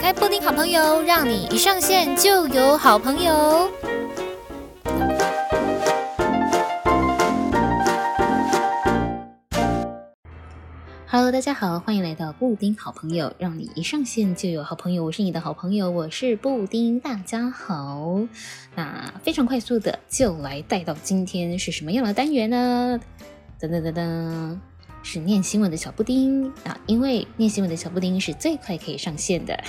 开布丁好朋友，让你一上线就有好朋友。Hello，大家好，欢迎来到布丁好朋友，让你一上线就有好朋友。我是你的好朋友，我是布丁，大家好。那非常快速的就来带到今天是什么样的单元呢？噔噔噔噔。是念新闻的小布丁啊，因为念新闻的小布丁是最快可以上线的。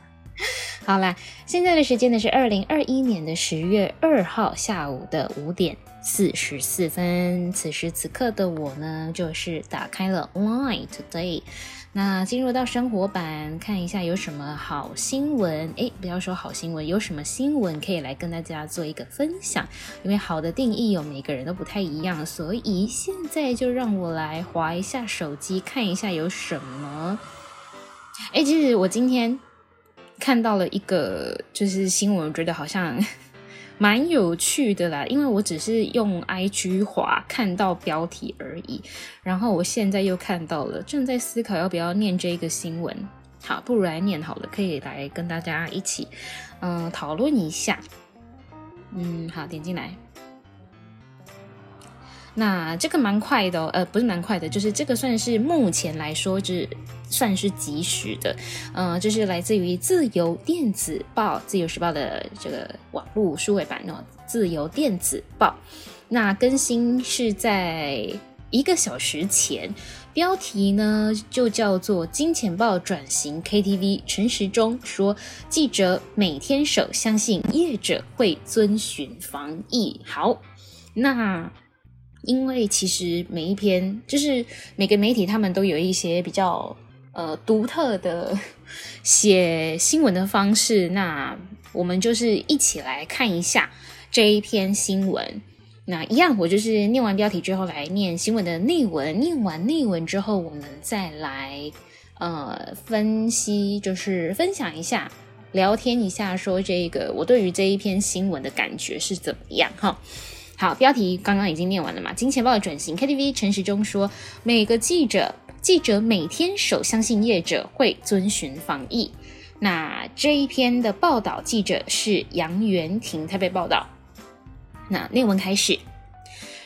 好啦，现在的时间呢是二零二一年的十月二号下午的五点四十四分。此时此刻的我呢，就是打开了 Line Today。那进入到生活版，看一下有什么好新闻。诶，不要说好新闻，有什么新闻可以来跟大家做一个分享？因为好的定义有每个人都不太一样，所以现在就让我来划一下手机，看一下有什么。诶，其实我今天看到了一个就是新闻，我觉得好像。蛮有趣的啦，因为我只是用 IG 滑看到标题而已，然后我现在又看到了，正在思考要不要念这个新闻。好，不如来念好了，可以来跟大家一起嗯讨论一下。嗯，好，点进来。那这个蛮快的哦，呃，不是蛮快的，就是这个算是目前来说，是算是及时的，呃，这是来自于自由电子报《自由时报》的这个网络数位版哦，《自由电子报》。那更新是在一个小时前，标题呢就叫做《金钱豹转型 KTV》，陈时中说记者每天守，相信业者会遵循防疫。好，那。因为其实每一篇就是每个媒体，他们都有一些比较呃独特的写新闻的方式。那我们就是一起来看一下这一篇新闻。那一样，我就是念完标题之后来念新闻的内文。念完内文之后，我们再来呃分析，就是分享一下、聊天一下，说这个我对于这一篇新闻的感觉是怎么样哈。好，标题刚刚已经念完了嘛？金钱豹的转型 KTV，陈时中说，每个记者记者每天守，相信业者会遵循防疫。那这一篇的报道记者是杨元婷，他被报道。那内文开始，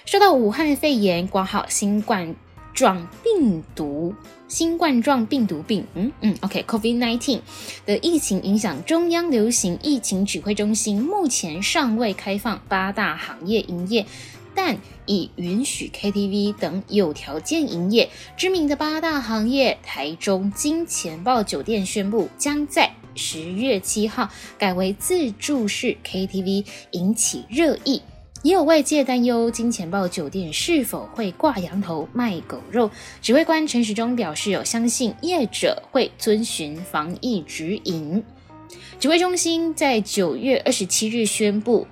说到武汉肺炎挂号新冠状病毒。新冠状病毒病，嗯嗯，OK，COVID-19 的疫情影响，中央流行疫情指挥中心目前尚未开放八大行业营业，但已允许 KTV 等有条件营业。知名的八大行业，台中金钱豹酒店宣布将在十月七号改为自助式 KTV，引起热议。也有外界担忧，金钱豹酒店是否会挂羊头卖狗肉？指挥官陈时中表示，有相信业者会遵循防疫指引。指挥中心在九月二十七日宣布，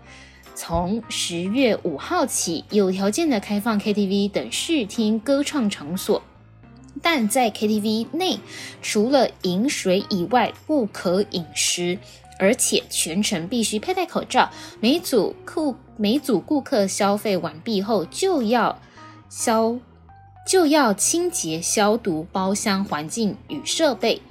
从十月五号起，有条件的开放 KTV 等视听歌唱场所，但在 KTV 内，除了饮水以外，不可饮食。而且全程必须佩戴口罩，每组客每组顾客消费完毕后就要消就要清洁消毒包厢环境与设备。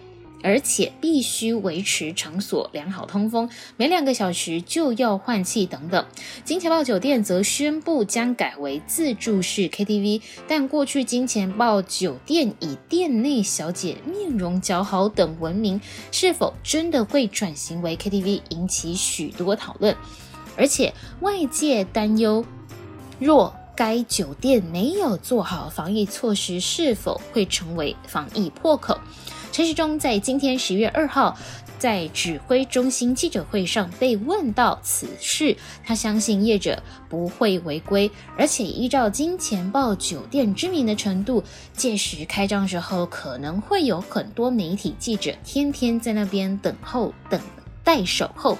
而且必须维持场所良好通风，每两个小时就要换气等等。金钱豹酒店则宣布将改为自助式 KTV，但过去金钱豹酒店以店内小姐面容姣好等闻名，是否真的会转型为 KTV，引起许多讨论。而且外界担忧，若该酒店没有做好防疫措施，是否会成为防疫破口？陈时中在今天十月二号在指挥中心记者会上被问到此事，他相信业者不会违规，而且依照金钱豹酒店知名的程度，届时开张时候可能会有很多媒体记者天天在那边等候、等待守候。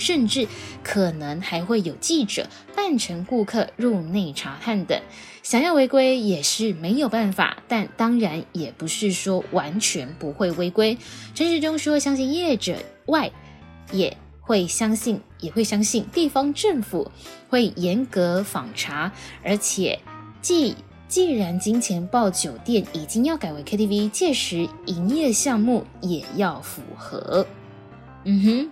甚至可能还会有记者扮成顾客入内查探等，想要违规也是没有办法，但当然也不是说完全不会违规。陈时中说，相信业者外，也会相信，也会相信地方政府会严格访查，而且既既然金钱豹酒店已经要改为 KTV，届时营业项目也要符合。嗯哼，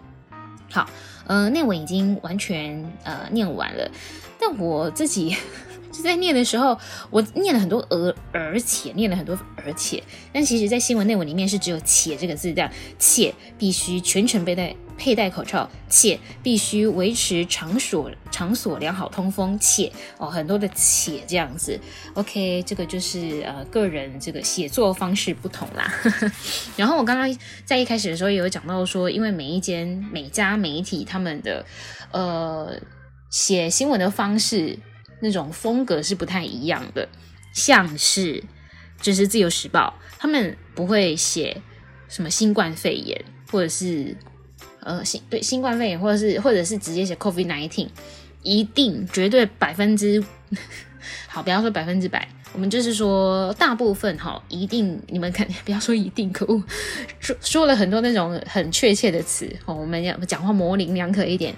好，呃，内文已经完全呃念完了，但我自己。在念的时候，我念了很多而而且念了很多而且，但其实，在新闻内文里面是只有“且”这个字，这样且必须全程佩戴佩戴口罩，且必须维持场所场所良好通风，且哦很多的“且”这样子。OK，这个就是呃个人这个写作方式不同啦。然后我刚刚在一开始的时候也有讲到说，因为每一间每家媒体他们的呃写新闻的方式。那种风格是不太一样的，像是就是《自由时报》，他们不会写什么新冠肺炎，或者是呃新对新冠肺炎，或者是或者是直接写 COVID nineteen，一定绝对百分之 好，不要说百分之百，我们就是说大部分哈，一定你们看，不要说一定，可恶，说说了很多那种很确切的词哦，我们要讲话模棱两可一点。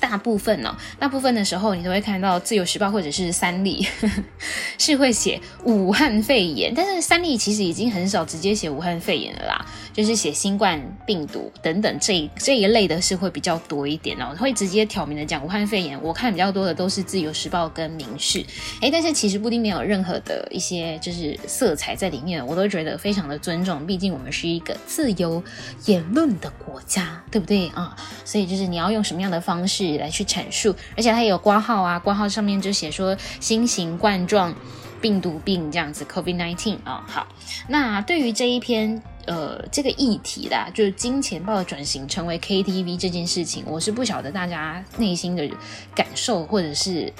大部分呢、哦，大部分的时候你都会看到《自由时报》或者是三立呵呵 是会写武汉肺炎，但是三立其实已经很少直接写武汉肺炎了啦，就是写新冠病毒等等这一这一类的是会比较多一点哦，会直接挑明的讲武汉肺炎。我看比较多的都是《自由时报》跟《民视》，哎，但是其实布丁没有任何的一些就是色彩在里面，我都觉得非常的尊重，毕竟我们是一个自由言论的国家，对不对啊？所以就是你要用什么样的方式。来去阐述，而且它也有挂号啊，挂号上面就写说新型冠状病毒病这样子，COVID-19 啊、好，那对于这一篇呃这个议题啦，就是金钱豹的转型成为 KTV 这件事情，我是不晓得大家内心的感受，或者是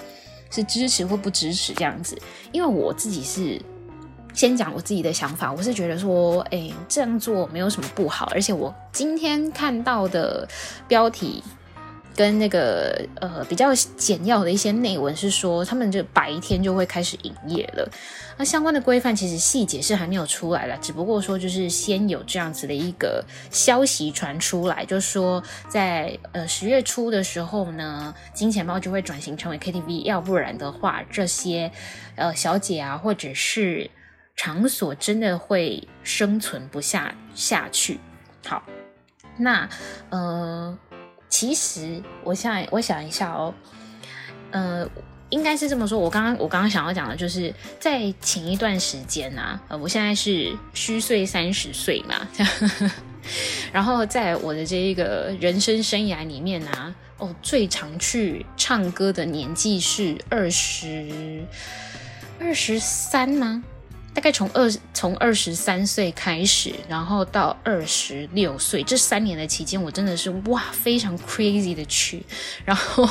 是支持或不支持这样子，因为我自己是先讲我自己的想法，我是觉得说，哎，这样做没有什么不好，而且我今天看到的标题。跟那个呃比较简要的一些内文是说，他们就白天就会开始营业了。那相关的规范其实细节是还没有出来了，只不过说就是先有这样子的一个消息传出来，就说在呃十月初的时候呢，金钱豹就会转型成为 KTV，要不然的话，这些呃小姐啊或者是场所真的会生存不下下去。好，那呃。其实，我想我想一下哦，呃，应该是这么说。我刚刚我刚刚想要讲的就是，在前一段时间啊，呃，我现在是虚岁三十岁嘛，然后在我的这一个人生生涯里面啊，哦，最常去唱歌的年纪是二十二十三吗？大概从二从二十三岁开始，然后到二十六岁这三年的期间，我真的是哇非常 crazy 的去，然后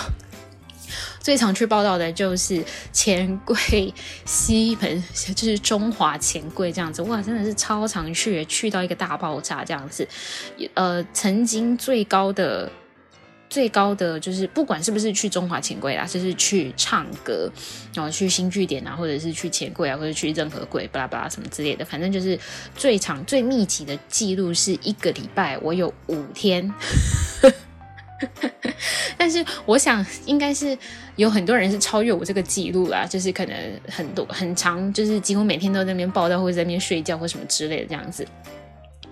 最常去报道的就是钱柜、西门，就是中华钱柜这样子，哇真的是超常去，去到一个大爆炸这样子，呃，曾经最高的。最高的就是不管是不是去中华钱柜啦，就是去唱歌，然后去新据点啊，或者是去钱柜啊，或者去任何柜，巴拉巴拉什么之类的，反正就是最长最密集的记录是一个礼拜，我有五天。但是我想应该是有很多人是超越我这个记录啦，就是可能很多很长，就是几乎每天都在那边报道，或者在那边睡觉或什么之类的这样子。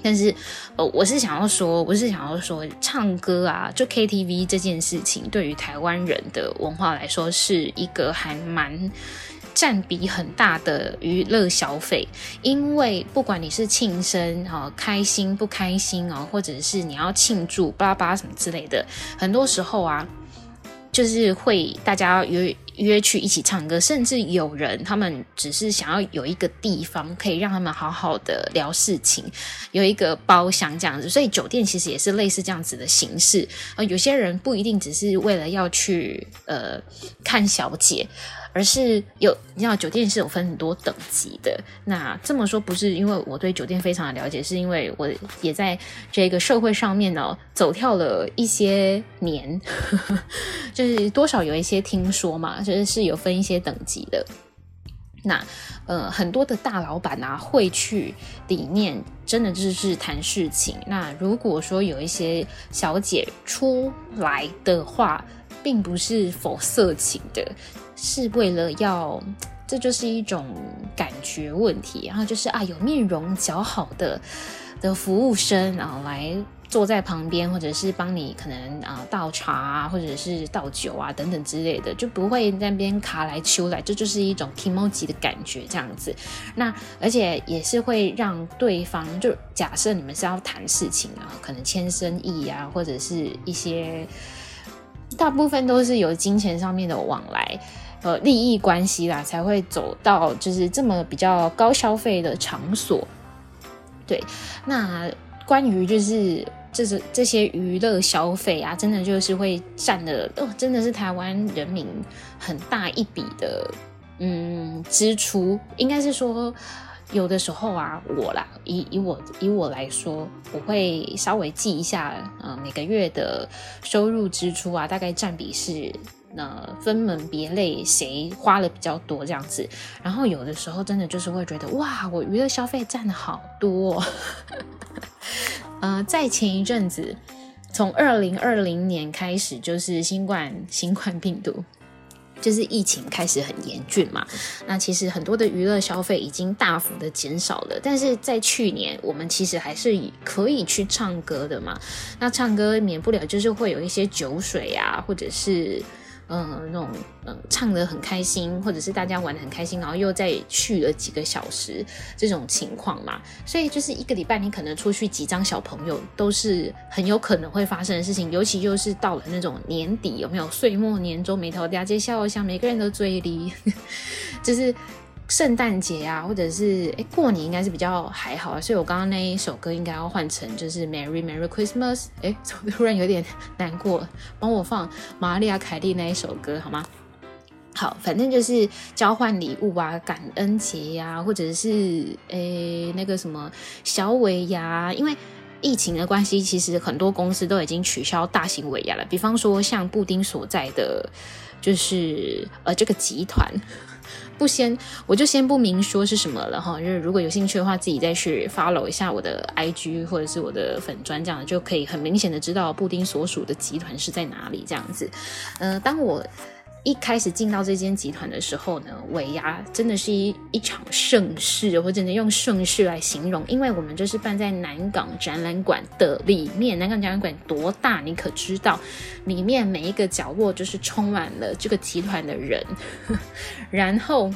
但是，呃，我是想要说，我是想要说，唱歌啊，就 KTV 这件事情，对于台湾人的文化来说，是一个还蛮占比很大的娱乐消费。因为不管你是庆生啊，开心不开心啊，或者是你要庆祝巴拉巴拉什么之类的，很多时候啊，就是会大家约。约去一起唱歌，甚至有人他们只是想要有一个地方可以让他们好好的聊事情，有一个包厢这样子，所以酒店其实也是类似这样子的形式。呃，有些人不一定只是为了要去呃看小姐。而是有，你知道酒店是有分很多等级的。那这么说不是因为我对酒店非常的了解，是因为我也在这个社会上面呢走跳了一些年，就是多少有一些听说嘛，就是是有分一些等级的。那呃，很多的大老板啊会去里面，真的就是谈事情。那如果说有一些小姐出来的话，并不是否色情的。是为了要这就是一种感觉问题。然后就是啊，有面容姣好的的服务生啊来。坐在旁边，或者是帮你可能啊、倒茶啊，或者是倒酒啊等等之类的，就不会在那边卡来秋来，这就，是一种 kimoji 的感觉这样子。那而且也是会让对方，就假设你们是要谈事情啊，可能签生意啊，或者是一些大部分都是有金钱上面的往来，呃，利益关系啦，才会走到就是这么比较高消费的场所。对，那关于就是。这是这些娱乐消费啊，真的就是会占了哦，真的是台湾人民很大一笔的嗯支出。应该是说，有的时候啊，我啦，以以我以我来说，我会稍微记一下，呃，每个月的收入支出啊，大概占比是呃分门别类，谁花了比较多这样子。然后有的时候真的就是会觉得，哇，我娱乐消费占的好多。呃，在前一阵子，从二零二零年开始，就是新冠新冠病毒，就是疫情开始很严峻嘛。那其实很多的娱乐消费已经大幅的减少了，但是在去年，我们其实还是可以去唱歌的嘛。那唱歌免不了就是会有一些酒水啊，或者是。嗯，那种嗯，唱得很开心，或者是大家玩得很开心，然后又再去了几个小时这种情况嘛，所以就是一个礼拜你可能出去几张小朋友都是很有可能会发生的事情，尤其就是到了那种年底，有没有岁末年终，眉头嗲接笑一下，每个人都嘴里 就是。圣诞节啊，或者是诶过年应该是比较还好啊，所以我刚刚那一首歌应该要换成就是 Merry Merry Christmas。诶，突然有点难过，帮我放玛丽亚凯莉那一首歌好吗？好，反正就是交换礼物啊，感恩节呀、啊，或者是诶那个什么小尾牙，因为疫情的关系，其实很多公司都已经取消大型尾牙了，比方说像布丁所在的，就是呃这个集团。不先，我就先不明说是什么了哈。就是如果有兴趣的话，自己再去 follow 一下我的 IG 或者是我的粉专，这样就可以很明显的知道布丁所属的集团是在哪里。这样子，呃，当我。一开始进到这间集团的时候呢，尾牙真的是一一场盛事，我只能用盛事来形容，因为我们就是办在南港展览馆的里面。南港展览馆多大，你可知道？里面每一个角落就是充满了这个集团的人，然后，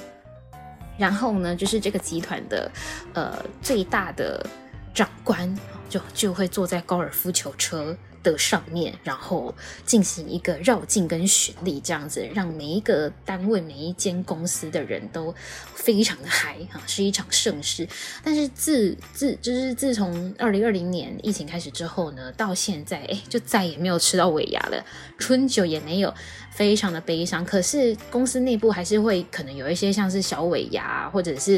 然后呢，就是这个集团的呃最大的长官就就会坐在高尔夫球车的上面，然后进行一个绕境跟巡礼，这样子让每一个单位、每一间公司的人都非常的嗨哈，是一场盛事。但是自自就是自从二零二零年疫情开始之后呢，到现在哎，就再也没有吃到尾牙了，春酒也没有，非常的悲伤。可是公司内部还是会可能有一些像是小尾牙，或者是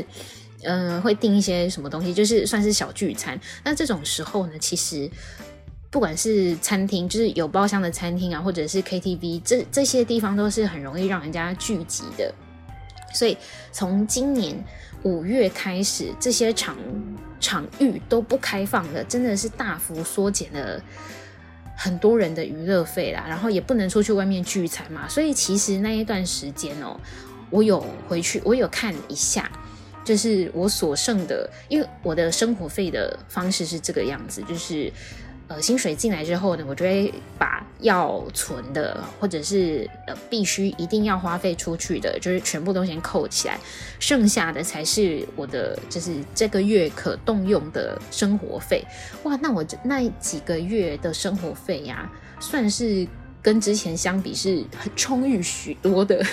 嗯、呃，会订一些什么东西，就是算是小聚餐。那这种时候呢，其实。不管是餐厅，就是有包厢的餐厅啊，或者是 KTV，这这些地方都是很容易让人家聚集的。所以从今年五月开始，这些场场域都不开放了，真的是大幅缩减了很多人的娱乐费啦。然后也不能出去外面聚餐嘛，所以其实那一段时间哦，我有回去，我有看一下，就是我所剩的，因为我的生活费的方式是这个样子，就是。呃，薪水进来之后呢，我就会把要存的，或者是呃必须一定要花费出去的，就是全部都先扣起来，剩下的才是我的，就是这个月可动用的生活费。哇，那我那几个月的生活费呀，算是跟之前相比是很充裕许多的。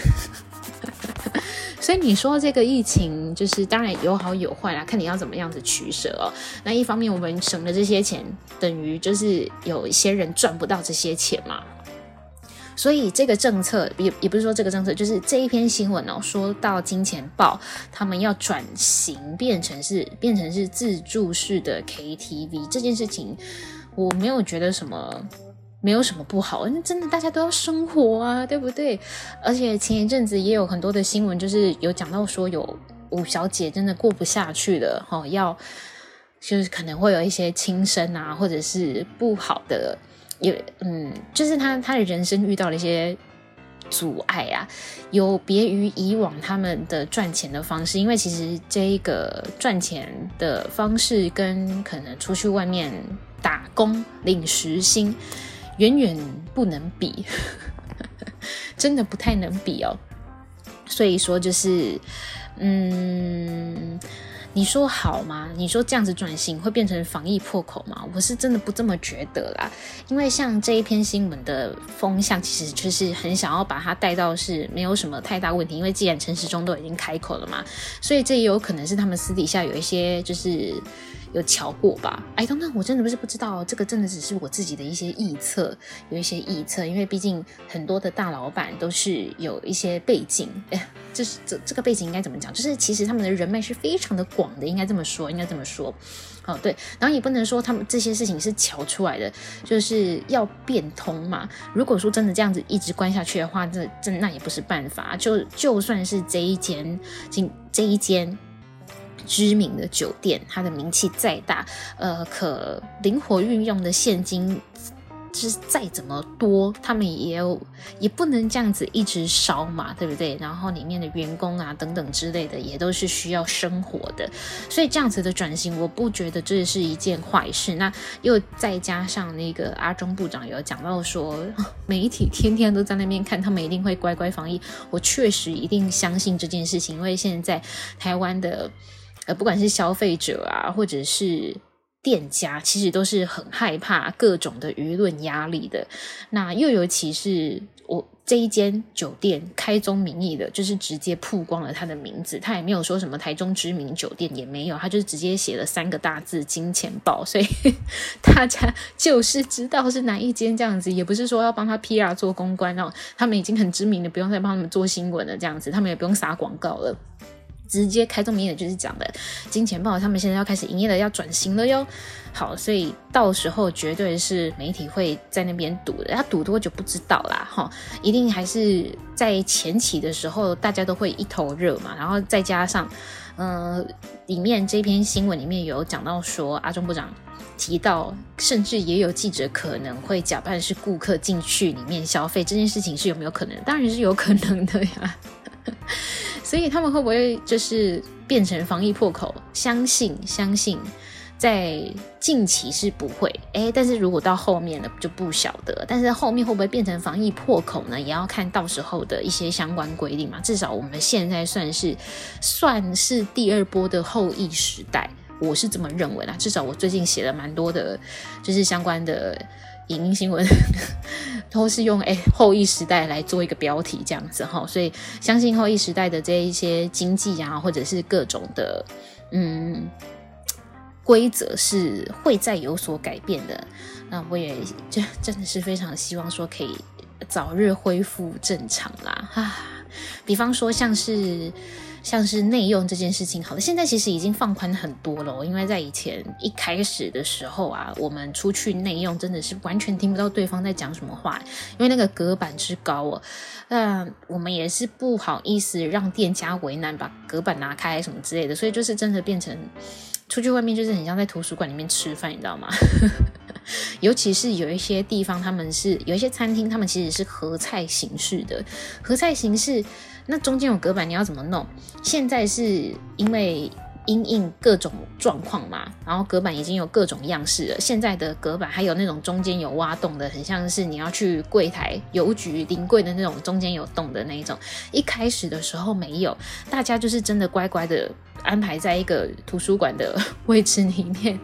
所以你说这个疫情就是当然有好有坏啦，看你要怎么样子取舍哦。那一方面我们省了这些钱，等于就是有一些人赚不到这些钱嘛。所以这个政策也也不是说这个政策，就是这一篇新闻哦，说到金钱豹他们要转型变成是变成是自助式的 KTV 这件事情，我没有觉得什么。没有什么不好，那真的大家都要生活啊，对不对？而且前一阵子也有很多的新闻，就是有讲到说有五小姐真的过不下去了，哈，要就是可能会有一些轻生啊，或者是不好的，也嗯，就是她她的人生遇到了一些阻碍啊，有别于以往他们的赚钱的方式，因为其实这一个赚钱的方式跟可能出去外面打工领时薪远远不能比，真的不太能比哦。所以说就是，嗯。你说好吗？你说这样子转型会变成防疫破口吗？我是真的不这么觉得啦。因为像这一篇新闻的风向，其实就是很想要把它带到是没有什么太大问题。因为既然陈时中都已经开口了嘛，所以这也有可能是他们私底下有一些就是。有瞧过吧？I don't know，我真的不是不知道，这个真的只是我自己的一些臆测，有一些臆测，因为毕竟很多的大老板都是有一些背景，哎，这是这这个背景应该怎么讲？就是其实他们的人脉是非常的广的，应该这么说，应该这么说。哦，对，然后也不能说他们这些事情是瞧出来的，就是要变通嘛。如果说真的这样子一直关下去的话，这这那也不是办法。就就算是这一间，这这一间。知名的酒店，它的名气再大，呃，可灵活运用的现金，是再怎么多，他们也有也不能这样子一直烧嘛，对不对？然后里面的员工啊等等之类的，也都是需要生活的，所以这样子的转型，我不觉得这是一件坏事。那又再加上那个阿中部长有讲到说，媒体天天都在那边看，他们一定会乖乖防疫。我确实一定相信这件事情，因为现在台湾的。呃，不管是消费者啊，或者是店家，其实都是很害怕各种的舆论压力的。那又尤其是我这一间酒店开宗明义的，就是直接曝光了他的名字，他也没有说什么台中知名酒店，也没有，他就直接写了三个大字“金钱豹”，所以 大家就是知道是哪一间这样子，也不是说要帮他 PR 做公关哦，他们已经很知名的，不用再帮他们做新闻了，这样子，他们也不用撒广告了。直接开宗明义就是讲的，金钱豹他们现在要开始营业了，要转型了哟。好，所以到时候绝对是媒体会在那边赌的，要赌多久不知道啦，哈，一定还是在前期的时候大家都会一头热嘛，然后再加上，呃，里面这篇新闻里面有讲到说，阿中部长提到，甚至也有记者可能会假扮是顾客进去里面消费，这件事情是有没有可能？当然是有可能的呀。所以他们会不会就是变成防疫破口？相信相信，在近期是不会。诶，但是如果到后面了就不晓得。但是后面会不会变成防疫破口呢？也要看到时候的一些相关规定嘛。至少我们现在算是算是第二波的后疫时代，我是这么认为啦。至少我最近写了蛮多的，就是相关的。影音新闻都是用诶、后羿时代来做一个标题这样子哈，所以相信后羿时代的这一些经济啊，或者是各种的嗯规则是会再有所改变的。那我也真真的是非常希望说可以早日恢复正常啦啊！比方说像是。像是内用这件事情，好了，现在其实已经放宽很多了。因为在以前一开始的时候啊，我们出去内用真的是完全听不到对方在讲什么话，因为那个隔板之高哦。那我们也是不好意思让店家为难，把隔板拿开什么之类的，所以就是真的变成出去外面就是很像在图书馆里面吃饭，你知道吗？尤其是有一些地方，他们是有一些餐厅，他们其实是合菜形式的，合菜形式。那中间有隔板，你要怎么弄？现在是因为因应各种状况嘛，然后隔板已经有各种样式了。现在的隔板还有那种中间有挖洞的，很像是你要去柜台邮局临柜的那种中间有洞的那一种。一开始的时候没有，大家就是真的乖乖的安排在一个图书馆的 位置里面。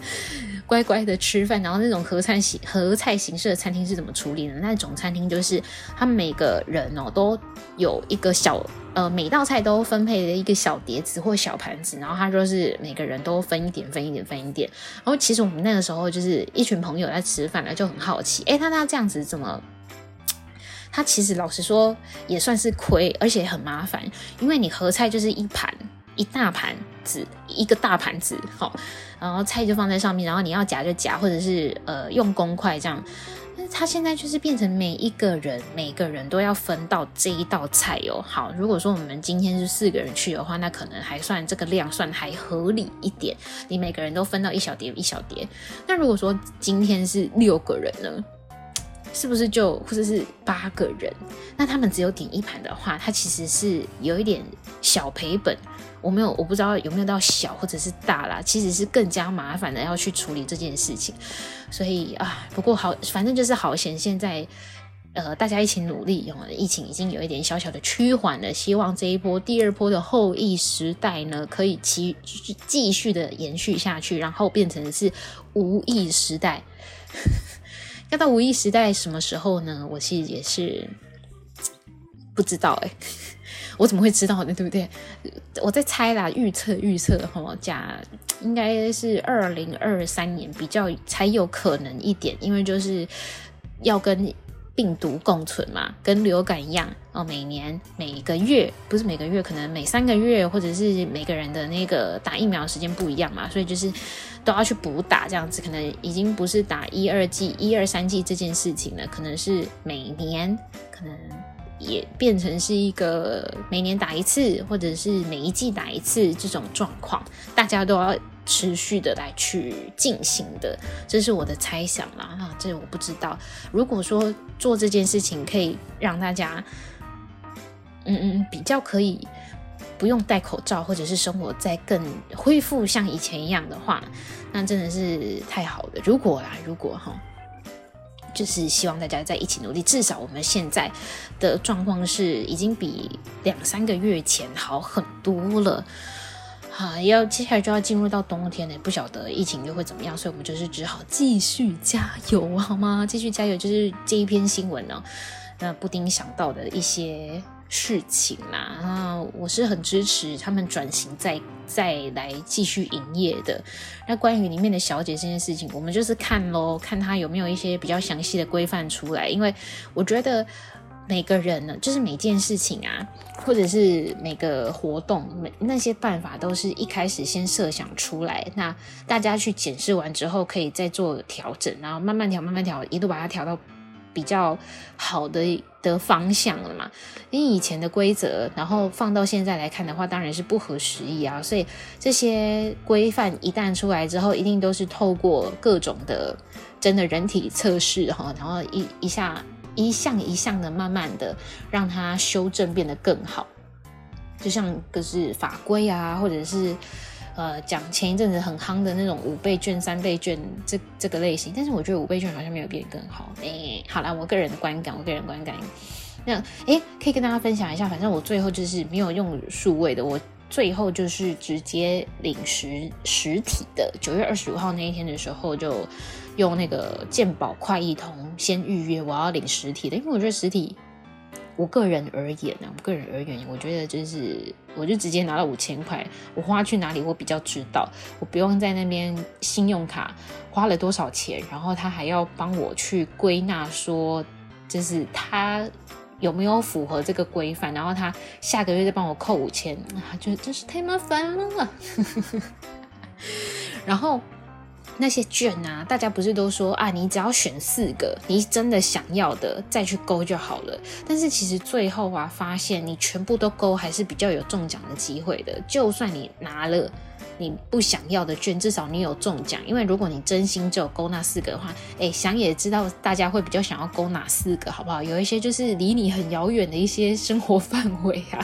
乖乖的吃饭，然后那种合餐形合菜形式的餐厅是怎么处理的？那种餐厅就是他们每个人哦都有一个小呃每道菜都分配了一个小碟子或小盘子，然后他就是每个人都分一点分一点分一点。然后其实我们那个时候就是一群朋友在吃饭了，就很好奇，诶，他他这样子怎么？他其实老实说也算是亏，而且很麻烦，因为你合菜就是一盘。一大盘子，一个大盘子，好，然后菜就放在上面，然后你要夹就夹，或者是呃用公筷这样。那他现在就是变成每一个人，每个人都要分到这一道菜哦。好，如果说我们今天是四个人去的话，那可能还算这个量算还合理一点，你每个人都分到一小碟一小碟。那如果说今天是六个人呢？是不是就或者是八个人？那他们只有点一盘的话，它其实是有一点小赔本。我没有，我不知道有没有到小或者是大啦，其实是更加麻烦的要去处理这件事情。所以啊，不过好，反正就是好险，现在呃大家一起努力，疫情已经有一点小小的趋缓了。希望这一波第二波的后疫时代呢，可以继继续的延续下去，然后变成是无疫时代。要到无意时代什么时候呢？我其实也是 不知道哎、我怎么会知道呢？对不对？我在猜啦，预测预测哈，假应该是二零二三年比较才有可能一点，因为就是要跟病毒共存嘛，跟流感一样哦。每年每个月不是每个月，可能每三个月，或者是每个人的那个打疫苗时间不一样嘛，所以就是都要去补打这样子，可能已经不是打一二季、一二三季这件事情了，可能是每年可能。也变成是一个每年打一次，或者是每一季打一次这种状况，大家都要持续的来去进行的，这是我的猜想啦。啊，这我不知道。如果说做这件事情可以让大家，嗯嗯，比较可以不用戴口罩，或者是生活在更恢复像以前一样的话，那真的是太好了。如果啦，如果哈。就是希望大家在一起努力，至少我们现在的状况是已经比两三个月前好很多了。好，要接下来就要进入到冬天了，不晓得疫情又会怎么样，所以我们就是只好继续加油，好吗？继续加油，就是这一篇新闻呢，那布丁想到的一些。事情啦，啊，我是很支持他们转型再再来继续营业的。那关于里面的小姐这件事情，我们就是看咯，看他有没有一些比较详细的规范出来。因为我觉得每个人呢，就是每件事情啊，或者是每个活动，每那些办法都是一开始先设想出来，那大家去检视完之后，可以再做调整，然后慢慢调，慢慢调，一路把它调到。比较好的的方向了嘛？因为以前的规则，然后放到现在来看的话，当然是不合时宜啊。所以这些规范一旦出来之后，一定都是透过各种的真的人体测试哈，然后一一下一项一项的慢慢的让它修正变得更好。就像就是法规啊，或者是。呃，讲前一阵子很夯的那种五倍券、三倍券这这个类型，但是我觉得五倍券好像没有变更好。哎、好啦，我个人的观感，我个人观感。那哎、可以跟大家分享一下，反正我最后就是没有用数位的，我最后就是直接领实实体的。九月二十五号那一天的时候，就用那个健保快易通先预约，我要领实体的，因为我觉得实体。我个人而言呢、我个人而言，我觉得就是，我就直接拿了五千块，我花去哪里，我比较知道，我不用在那边信用卡花了多少钱，然后他还要帮我去归纳说，就是他有没有符合这个规范，然后他下个月再帮我扣五千，啊，觉得真是太麻烦了，然后。那些券啊，大家不是都说啊，你只要选四个，你真的想要的再去勾就好了。但是其实最后啊，发现你全部都勾还是比较有中奖的机会的。就算你拿了你不想要的券，至少你有中奖。因为如果你真心只有勾那四个的话，哎，想也知道大家会比较想要勾哪四个，好不好？有一些就是离你很遥远的一些生活范围啊，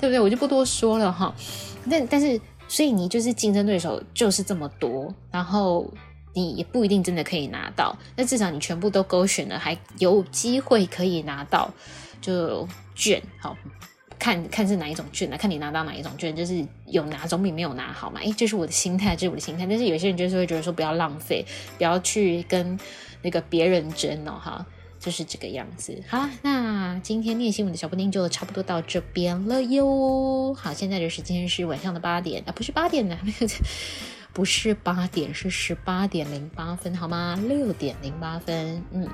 对不对？我就不多说了哈。但但是。所以你就是竞争对手就是这么多，然后你也不一定真的可以拿到，那至少你全部都勾选了，还有机会可以拿到就券。好，看看是哪一种券呢？看你拿到哪一种券，就是有拿总比没有拿好嘛。诶，这是我的心态，这是我的心态。但是有些人就是会觉得说不要浪费，不要去跟那个别人争哦，哈。就是这个样子。好，那今天念新闻的小布丁就差不多到这边了哟。好，现在的时间是晚上的八点啊，不是八点呢，不是八点，是十八点零八分，好吗？六点零八分，嗯，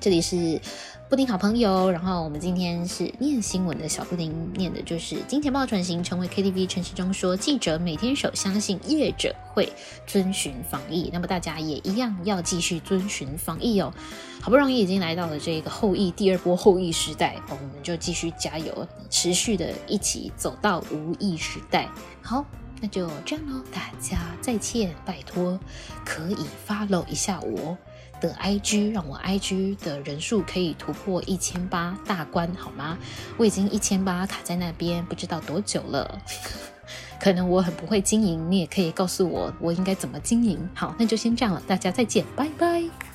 这里是。布丁好朋友，然后我们今天是念新闻的小布丁，念的就是金钱豹转型成为 KTV。陈时中说，记者每天守，相信业者会遵循防疫，那么大家也一样要继续遵循防疫哦。好不容易已经来到了这个后疫第二波后疫时代，我们就继续加油，持续的一起走到无疫时代。好，那就这样喽，大家再见，拜托可以 follow 一下我。的 IG，让我 IG 的人数可以突破一千八大关，好吗？我已经一千八卡在那边，不知道多久了。可能我很不会经营，你也可以告诉我我应该怎么经营。好，那就先这样了，大家再见，拜拜。